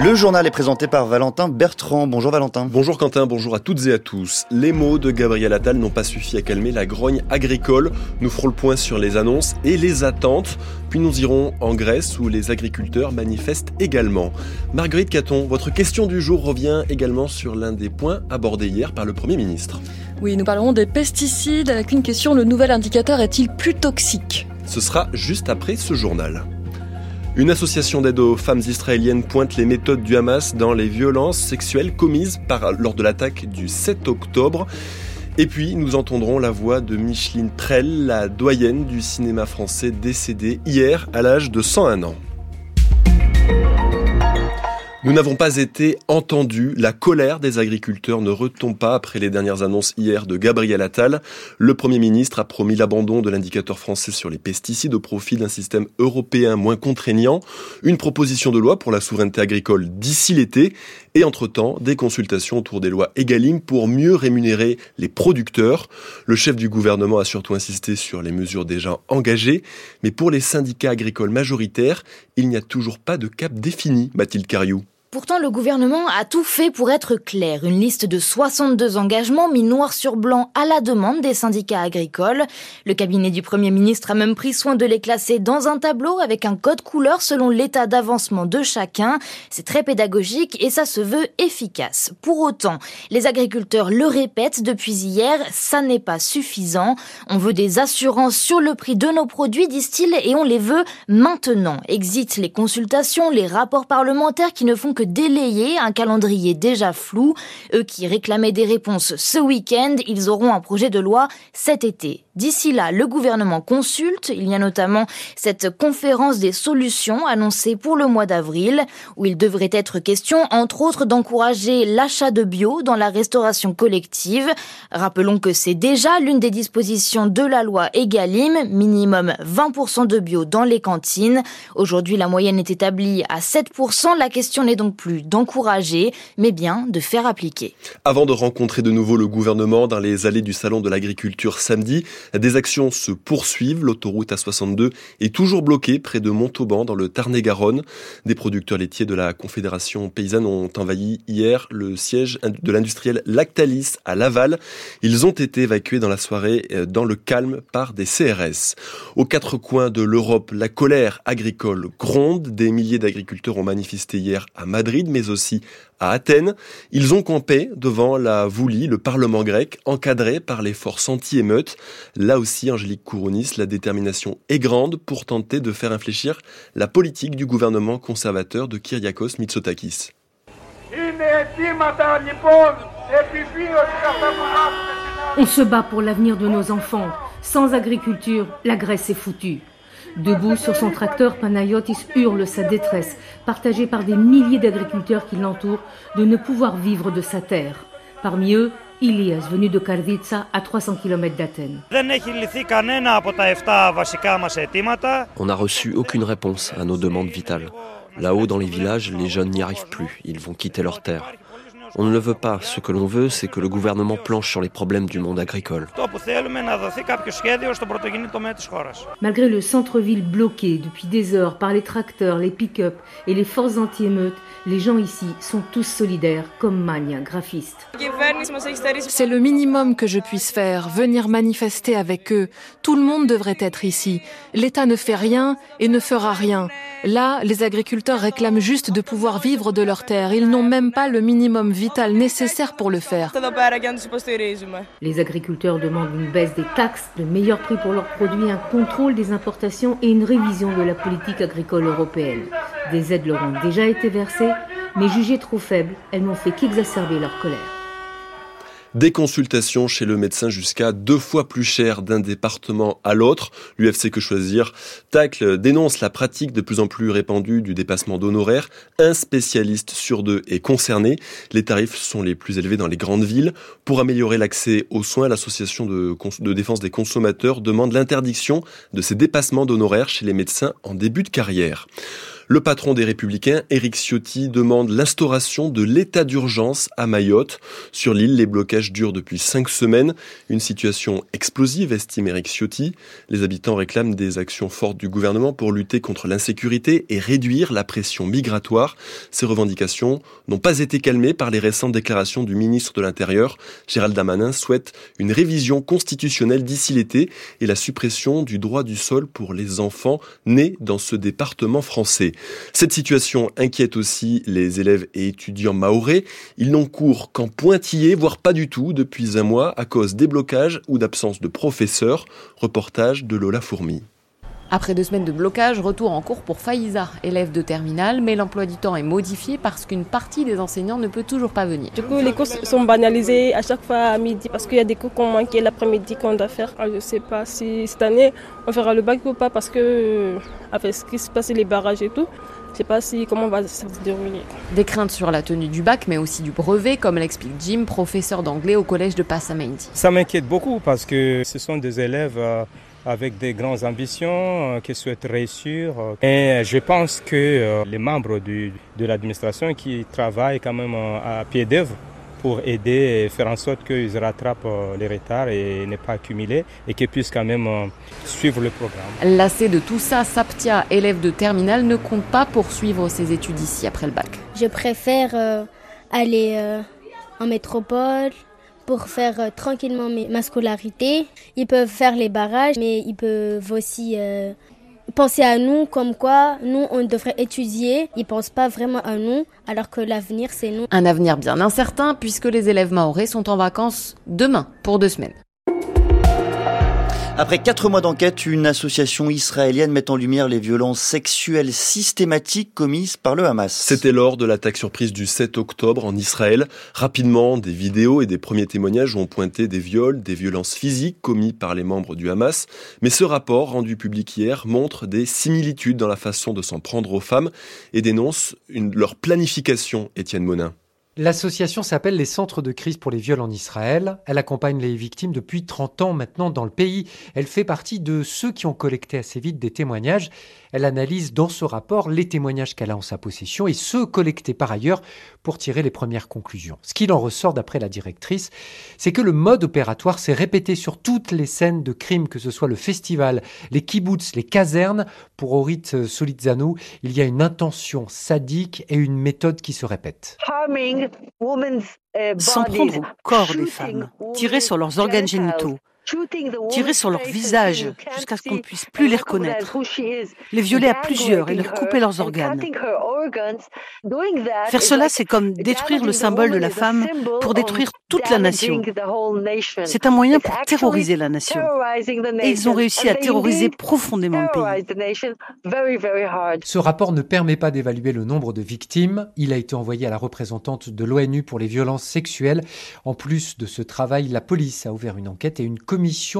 Le journal est présenté par Valentin Bertrand. Bonjour Valentin. Bonjour Quentin, bonjour à toutes et à tous. Les mots de Gabriel Attal n'ont pas suffi à calmer la grogne agricole. Nous ferons le point sur les annonces et les attentes. Puis nous irons en Grèce où les agriculteurs manifestent également. Marguerite Caton, votre question du jour revient également sur l'un des points abordés hier par le Premier ministre. Oui, nous parlerons des pesticides avec une question, le nouvel indicateur est-il plus toxique? Ce sera juste après ce journal. Une association d'aide aux femmes israéliennes pointe les méthodes du Hamas dans les violences sexuelles commises lors de l'attaque du 7 octobre. Et puis, nous entendrons la voix de Micheline Trell, la doyenne du cinéma français décédée hier à l'âge de 101 ans. Nous n'avons pas été entendus. La colère des agriculteurs ne retombe pas après les dernières annonces hier de Gabriel Attal. Le Premier ministre a promis l'abandon de l'indicateur français sur les pesticides au profit d'un système européen moins contraignant, une proposition de loi pour la souveraineté agricole d'ici l'été et entre-temps des consultations autour des lois Egalim pour mieux rémunérer les producteurs. Le chef du gouvernement a surtout insisté sur les mesures déjà engagées, mais pour les syndicats agricoles majoritaires, il n'y a toujours pas de cap défini, Mathilde Cariou. Pourtant, le gouvernement a tout fait pour être clair. Une liste de 62 engagements mis noir sur blanc à la demande des syndicats agricoles. Le cabinet du Premier ministre a même pris soin de les classer dans un tableau avec un code couleur selon l'état d'avancement de chacun. C'est très pédagogique et ça se veut efficace. Pour autant, les agriculteurs le répètent depuis hier, ça n'est pas suffisant. On veut des assurances sur le prix de nos produits, disent-ils, et on les veut maintenant. Exit les consultations, les rapports parlementaires qui ne font que délayer un calendrier déjà flou. Eux qui réclamaient des réponses ce week-end, ils auront un projet de loi cet été. D'ici là, le gouvernement consulte. Il y a notamment cette conférence des solutions annoncée pour le mois d'avril, où il devrait être question, entre autres, d'encourager l'achat de bio dans la restauration collective. Rappelons que c'est déjà l'une des dispositions de la loi Egalim, minimum 20% de bio dans les cantines. Aujourd'hui, la moyenne est établie à 7%. La question n'est donc plus d'encourager, mais bien de faire appliquer. Avant de rencontrer de nouveau le gouvernement dans les allées du Salon de l'agriculture samedi, des actions se poursuivent. L'autoroute A62 est toujours bloquée près de Montauban dans le Tarn-et-Garonne. Des producteurs laitiers de la Confédération paysanne ont envahi hier le siège de l'industriel Lactalis à Laval. Ils ont été évacués dans la soirée euh, dans le calme par des CRS. Aux quatre coins de l'Europe, la colère agricole gronde. Des milliers d'agriculteurs ont manifesté hier à Madrid, mais aussi à Athènes. Ils ont campé devant la Voulie, le Parlement grec, encadré par les forces anti-émeutes. Là aussi, Angélique Kourounis, la détermination est grande pour tenter de faire infléchir la politique du gouvernement conservateur de Kyriakos Mitsotakis. On se bat pour l'avenir de nos enfants. Sans agriculture, la Grèce est foutue. Debout sur son tracteur, Panayotis hurle sa détresse, partagée par des milliers d'agriculteurs qui l'entourent, de ne pouvoir vivre de sa terre. Parmi eux, Ilias, venu de Karditsa, à 300 km d'Athènes. On n'a reçu aucune réponse à nos demandes vitales. Là-haut, dans les villages, les jeunes n'y arrivent plus. Ils vont quitter leur terre. On ne le veut pas. Ce que l'on veut, c'est que le gouvernement planche sur les problèmes du monde agricole. Malgré le centre-ville bloqué depuis des heures par les tracteurs, les pick-up et les forces anti-émeutes, les gens ici sont tous solidaires, comme Mania, graphiste. C'est le minimum que je puisse faire, venir manifester avec eux. Tout le monde devrait être ici. L'État ne fait rien et ne fera rien. Là, les agriculteurs réclament juste de pouvoir vivre de leur terre. Ils n'ont même pas le minimum vital nécessaire pour le faire. Les agriculteurs demandent une baisse des taxes, de meilleurs prix pour leurs produits, un contrôle des importations et une révision de la politique agricole européenne. Des aides leur ont déjà été versées, mais jugées trop faibles, elles n'ont fait qu'exacerber leur colère. Des consultations chez le médecin jusqu'à deux fois plus cher d'un département à l'autre. L'UFC Que Choisir Tacle dénonce la pratique de plus en plus répandue du dépassement d'honoraires. Un spécialiste sur deux est concerné. Les tarifs sont les plus élevés dans les grandes villes. Pour améliorer l'accès aux soins, l'association de, de défense des consommateurs demande l'interdiction de ces dépassements d'honoraires chez les médecins en début de carrière. Le patron des Républicains, Éric Ciotti, demande l'instauration de l'état d'urgence à Mayotte. Sur l'île, les blocages durent depuis cinq semaines. Une situation explosive, estime Éric Ciotti. Les habitants réclament des actions fortes du gouvernement pour lutter contre l'insécurité et réduire la pression migratoire. Ces revendications n'ont pas été calmées par les récentes déclarations du ministre de l'Intérieur. Gérald Damanin souhaite une révision constitutionnelle d'ici l'été et la suppression du droit du sol pour les enfants nés dans ce département français. Cette situation inquiète aussi les élèves et étudiants maorais. Ils n'ont cours qu'en pointillé, voire pas du tout, depuis un mois à cause des blocages ou d'absence de professeurs. Reportage de Lola Fourmi. Après deux semaines de blocage, retour en cours pour Faïza, élève de terminale, mais l'emploi du temps est modifié parce qu'une partie des enseignants ne peut toujours pas venir. Du coup, les cours sont banalisés à chaque fois à midi parce qu'il y a des cours qu'on manquait l'après-midi qu'on doit faire. Je ne sais pas si cette année on fera le bac ou pas parce que euh, avec ce qui se passe, les barrages et tout, je ne sais pas si comment va ça se dérouler. Des craintes sur la tenue du bac, mais aussi du brevet, comme l'explique Jim, professeur d'anglais au collège de Passamendi. Ça m'inquiète beaucoup parce que ce sont des élèves euh, avec des grandes ambitions, euh, qui souhaitent réussir. Et je pense que euh, les membres du, de l'administration qui travaillent quand même euh, à pied d'œuvre pour aider et faire en sorte qu'ils rattrapent les retards et ne pas accumuler et qu'ils puissent quand même suivre le programme. Lassé de tout ça, Saptia, élève de terminale, ne compte pas poursuivre ses études ici après le bac. Je préfère aller en métropole, pour faire euh, tranquillement ma scolarité. Ils peuvent faire les barrages, mais ils peuvent aussi euh, penser à nous comme quoi nous, on devrait étudier. Ils ne pensent pas vraiment à nous, alors que l'avenir, c'est nous. Un avenir bien incertain, puisque les élèves maorais sont en vacances demain pour deux semaines. Après quatre mois d'enquête, une association israélienne met en lumière les violences sexuelles systématiques commises par le Hamas. C'était lors de l'attaque surprise du 7 octobre en Israël. Rapidement, des vidéos et des premiers témoignages ont pointé des viols, des violences physiques commis par les membres du Hamas. Mais ce rapport, rendu public hier, montre des similitudes dans la façon de s'en prendre aux femmes et dénonce leur planification, Étienne Monin. L'association s'appelle les Centres de crise pour les viols en Israël. Elle accompagne les victimes depuis 30 ans maintenant dans le pays. Elle fait partie de ceux qui ont collecté assez vite des témoignages. Elle analyse dans ce rapport les témoignages qu'elle a en sa possession et ceux collectés par ailleurs pour tirer les premières conclusions. Ce qu'il en ressort d'après la directrice, c'est que le mode opératoire s'est répété sur toutes les scènes de crimes, que ce soit le festival, les kibbutz, les casernes. Pour Orit Solitzano, il y a une intention sadique et une méthode qui se répète. S'en prendre au corps des femmes, tirer sur leurs organes génitaux, tirer sur leur visage jusqu'à ce qu'on ne puisse plus les reconnaître, les violer à plusieurs et leur couper leurs organes. Faire cela, c'est comme détruire le symbole de la femme pour détruire toute la nation. C'est un moyen pour terroriser la nation. Et ils ont réussi à terroriser profondément le pays. Ce rapport ne permet pas d'évaluer le nombre de victimes. Il a été envoyé à la représentante de l'ONU pour les violences sexuelles. En plus de ce travail, la police a ouvert une enquête et une commission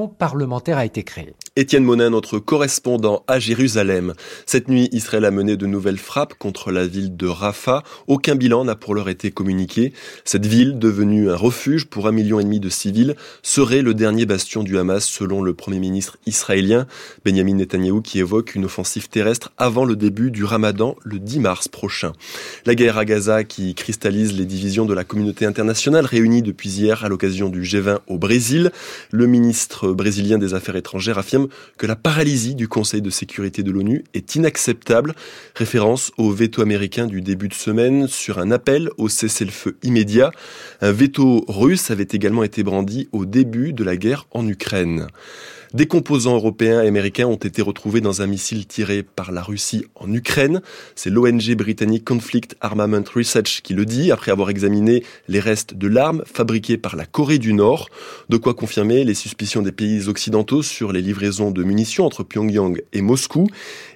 parlementaire a été créée. Étienne Monin, notre correspondant à Jérusalem. Cette nuit, Israël a mené de nouvelles frappes contre la ville de Rafah. Aucun bilan n'a pour l'heure été communiqué. Cette ville, devenue un refuge pour un million et demi de civils, serait le dernier bastion du Hamas, selon le premier ministre israélien Benjamin Netanyahou, qui évoque une offensive terrestre avant le début du Ramadan le 10 mars prochain. La guerre à Gaza, qui cristallise les divisions de la communauté internationale, réunie depuis hier à l'occasion du G20 au Brésil. Le ministre brésilien des Affaires étrangères affirme que la paralysie du Conseil de sécurité de l'ONU est inacceptable. Référence au veto américain du début de semaine sur un appel au cessez-le-feu immédiat. Un veto russe avait également été brandi au début de la guerre en Ukraine. Des composants européens et américains ont été retrouvés dans un missile tiré par la Russie en Ukraine. C'est l'ONG britannique Conflict Armament Research qui le dit, après avoir examiné les restes de l'arme fabriquée par la Corée du Nord. De quoi confirmer les suspicions des pays occidentaux sur les livraisons de munitions entre Pyongyang et Moscou.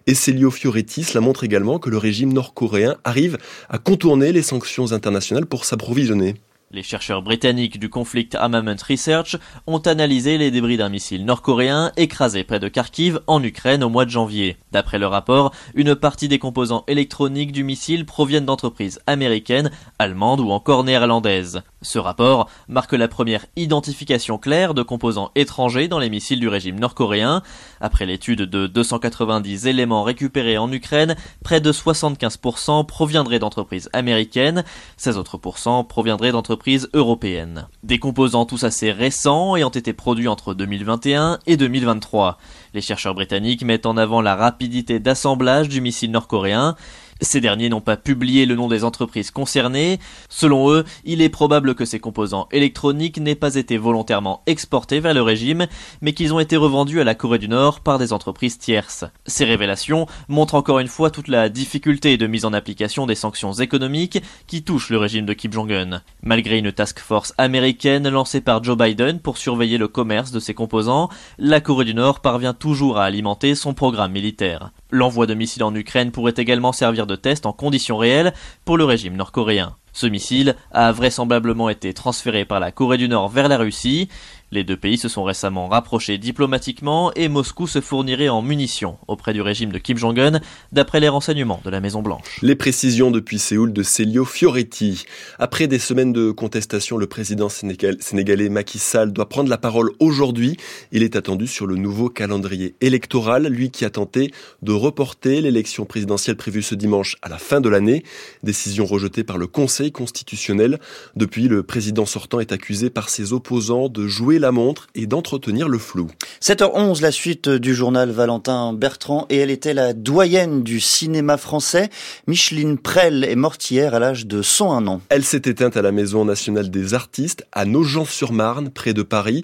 Et Celio Fioretti la montre également que le régime nord-coréen arrive à contourner les sanctions internationales pour s'approvisionner. Les chercheurs britanniques du Conflict Armament Research ont analysé les débris d'un missile nord-coréen écrasé près de Kharkiv en Ukraine au mois de janvier. D'après le rapport, une partie des composants électroniques du missile proviennent d'entreprises américaines, allemandes ou encore néerlandaises. Ce rapport marque la première identification claire de composants étrangers dans les missiles du régime nord-coréen. Après l'étude de 290 éléments récupérés en Ukraine, près de 75% proviendraient d'entreprises américaines, 16 autres proviendraient d'entreprises européennes. Des composants tous assez récents ayant été produits entre 2021 et 2023. Les chercheurs britanniques mettent en avant la rapidité d'assemblage du missile nord-coréen. Ces derniers n'ont pas publié le nom des entreprises concernées. Selon eux, il est probable que ces composants électroniques n'aient pas été volontairement exportés vers le régime, mais qu'ils ont été revendus à la Corée du Nord par des entreprises tierces. Ces révélations montrent encore une fois toute la difficulté de mise en application des sanctions économiques qui touchent le régime de Kim Jong-un. Malgré une task force américaine lancée par Joe Biden pour surveiller le commerce de ces composants, la Corée du Nord parvient toujours à alimenter son programme militaire. L'envoi de missiles en Ukraine pourrait également servir de test en conditions réelles pour le régime nord-coréen. Ce missile a vraisemblablement été transféré par la Corée du Nord vers la Russie. Les deux pays se sont récemment rapprochés diplomatiquement et Moscou se fournirait en munitions auprès du régime de Kim Jong-un, d'après les renseignements de la Maison-Blanche. Les précisions depuis Séoul de Celio Fioretti. Après des semaines de contestation, le président sénégalais Macky Sall doit prendre la parole aujourd'hui. Il est attendu sur le nouveau calendrier électoral, lui qui a tenté de reporter l'élection présidentielle prévue ce dimanche à la fin de l'année. Décision rejetée par le Conseil constitutionnel. Depuis, le président sortant est accusé par ses opposants de jouer la montre et d'entretenir le flou. 7h11, la suite du journal Valentin Bertrand, et elle était la doyenne du cinéma français. Micheline Prel est morte hier à l'âge de 101 ans. Elle s'est éteinte à la Maison nationale des artistes, à Nogent-sur-Marne, près de Paris.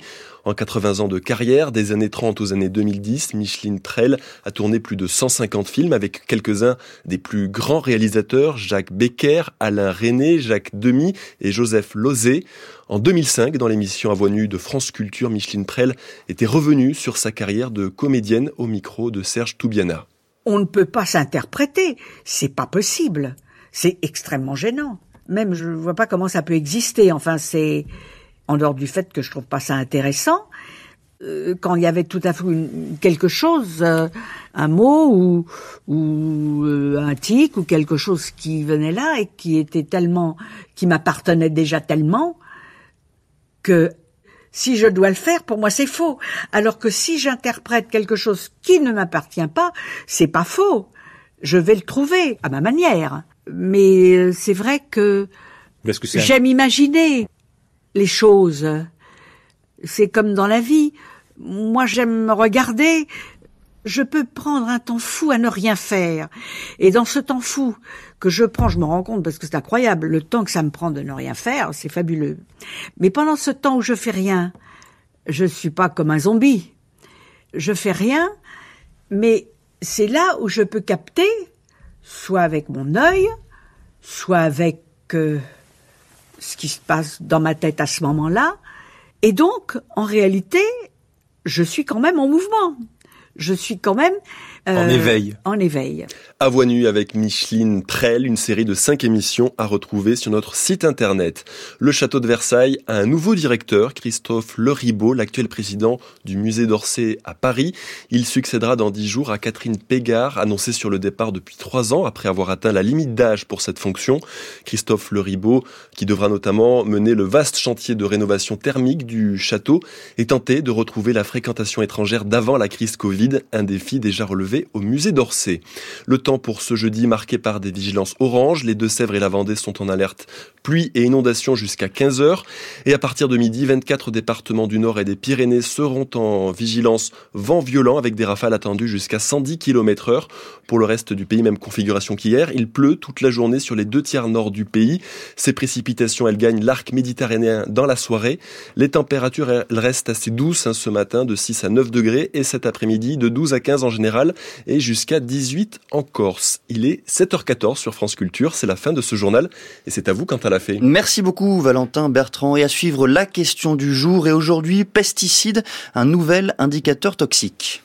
En 80 ans de carrière, des années 30 aux années 2010, Micheline Prel a tourné plus de 150 films avec quelques-uns des plus grands réalisateurs, Jacques Becker, Alain René, Jacques Demy et Joseph Lozé. En 2005, dans l'émission à voix nue de France Culture, Micheline Prel était revenue sur sa carrière de comédienne au micro de Serge Toubiana. On ne peut pas s'interpréter, c'est pas possible. C'est extrêmement gênant. Même je ne vois pas comment ça peut exister. Enfin, c'est en dehors du fait que je trouve pas ça intéressant, euh, quand il y avait tout à fait quelque chose, euh, un mot ou, ou euh, un tic ou quelque chose qui venait là et qui était tellement, qui m'appartenait déjà tellement que si je dois le faire, pour moi c'est faux. Alors que si j'interprète quelque chose qui ne m'appartient pas, c'est pas faux. Je vais le trouver à ma manière. Mais c'est vrai que j'aime imaginer les choses. C'est comme dans la vie. Moi, j'aime me regarder. Je peux prendre un temps fou à ne rien faire. Et dans ce temps fou que je prends, je me rends compte parce que c'est incroyable, le temps que ça me prend de ne rien faire, c'est fabuleux. Mais pendant ce temps où je fais rien, je suis pas comme un zombie. Je fais rien, mais c'est là où je peux capter, soit avec mon œil, soit avec euh, ce qui se passe dans ma tête à ce moment-là. Et donc, en réalité, je suis quand même en mouvement. Je suis quand même en euh, éveil. En éveil. À voix nue avec Micheline Prel, une série de cinq émissions à retrouver sur notre site internet. Le château de Versailles a un nouveau directeur, Christophe Leribaud, l'actuel président du musée d'Orsay à Paris. Il succédera dans dix jours à Catherine Pégard, annoncée sur le départ depuis trois ans après avoir atteint la limite d'âge pour cette fonction. Christophe Leribaud, qui devra notamment mener le vaste chantier de rénovation thermique du château et tenter de retrouver la fréquentation étrangère d'avant la crise Covid, un défi déjà relevé au musée d'Orsay. Le temps pour ce jeudi marqué par des vigilances oranges. Les Deux-Sèvres et la Vendée sont en alerte pluie et inondation jusqu'à 15 heures. Et à partir de midi, 24 départements du Nord et des Pyrénées seront en vigilance vent violent avec des rafales attendues jusqu'à 110 km heure. Pour le reste du pays, même configuration qu'hier. Il pleut toute la journée sur les deux tiers nord du pays. Ces précipitations, elles gagnent l'arc méditerranéen dans la soirée. Les températures, elles restent assez douces hein, ce matin, de 6 à 9 degrés, et cet après-midi, de 12 à 15 en général et jusqu'à 18 en Corse. Il est 7h14 sur France Culture, c'est la fin de ce journal et c'est à vous quant à la fait. Merci beaucoup Valentin Bertrand et à suivre la question du jour et aujourd'hui pesticides, un nouvel indicateur toxique.